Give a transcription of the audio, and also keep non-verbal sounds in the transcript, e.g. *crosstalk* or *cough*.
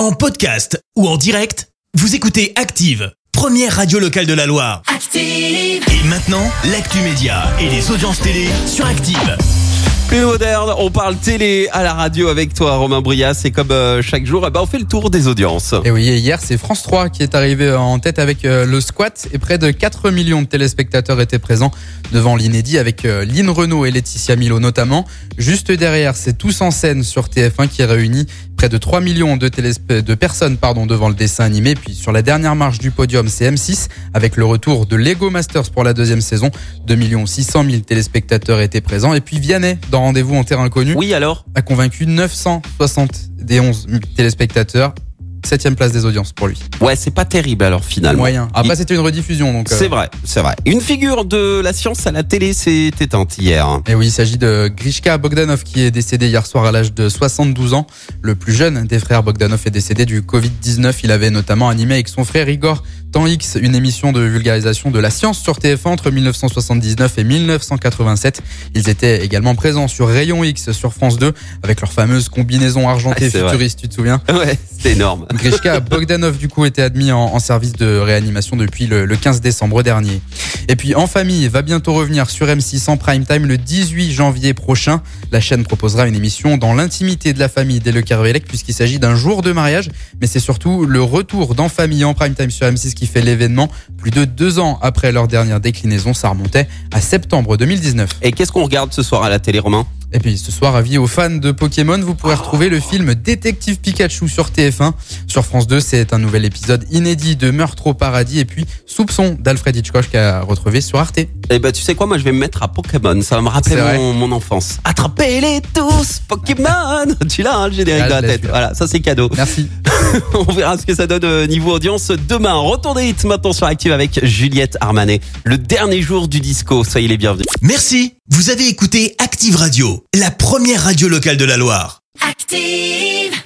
En podcast ou en direct, vous écoutez Active, première radio locale de la Loire. Active. Et maintenant, l'actu média et les audiences télé sur Active. Plus moderne, on parle télé à la radio avec toi Romain Brias et comme euh, chaque jour, eh ben, on fait le tour des audiences. Et oui, et hier, c'est France 3 qui est arrivé en tête avec euh, le squat et près de 4 millions de téléspectateurs étaient présents devant l'inédit avec euh, Lynn Renault et Laetitia Milo notamment. Juste derrière, c'est Tous en scène sur TF1 qui réunit près de 3 millions de, personnes pardon, devant le dessin animé. Puis sur la dernière marche du podium, c'est M6 avec le retour de Lego Masters pour la deuxième saison. 2 600 000 téléspectateurs étaient présents. Et puis Vianney, dans Rendez-vous en terrain inconnu, Oui alors? a convaincu 971 000 téléspectateurs. Septième place des audiences pour lui. Ouais, c'est pas terrible alors finalement. Moyen. Après, Il- c'était une rediffusion, donc. euh, C'est vrai, c'est vrai. Une figure de la science à la télé s'est éteinte hier. Et oui, il s'agit de Grishka Bogdanov qui est décédé hier soir à l'âge de 72 ans. Le plus jeune des frères Bogdanov est décédé du Covid-19. Il avait notamment animé avec son frère Igor Temps X une émission de vulgarisation de la science sur TF1 entre 1979 et 1987. Ils étaient également présents sur Rayon X sur France 2 avec leur fameuse combinaison argentée Ah, vrai. futuriste, tu te souviens? Ouais, c'est énorme. Grishka Bogdanov du coup était admis en, service de réanimation depuis le, le 15 décembre dernier. Et puis En famille va bientôt revenir sur M6 en prime time le 18 janvier prochain. La chaîne proposera une émission dans l'intimité de la famille dès le Kervelec puisqu'il s'agit d'un jour de mariage, mais c'est surtout le retour d'En famille en prime time sur M6 qui fait l'événement. Plus de deux ans après leur dernière déclinaison, ça remontait à septembre 2019. Et qu'est-ce qu'on regarde ce soir à la télé, Romain? Et puis ce soir, avis aux fans de Pokémon, vous pourrez retrouver le film Détective Pikachu sur TF1. Sur France 2, c'est un nouvel épisode inédit de Meurtre au paradis et puis Soupçon d'Alfred Hitchcock à retrouver sur Arte. Eh ben, tu sais quoi, moi je vais me mettre à Pokémon. Ça va me rappeler mon, mon enfance. Attrapez-les tous, Pokémon *laughs* Tu l'as, hein, le générique Ah, dans la tête. Voilà, ça c'est cadeau. Merci. *laughs* On verra ce que ça donne euh, niveau audience demain. Retour des hits maintenant sur Active avec Juliette Armanet. Le dernier jour du disco. Soyez les bienvenus. Merci, vous avez écouté Active Radio, la première radio locale de la Loire. Active.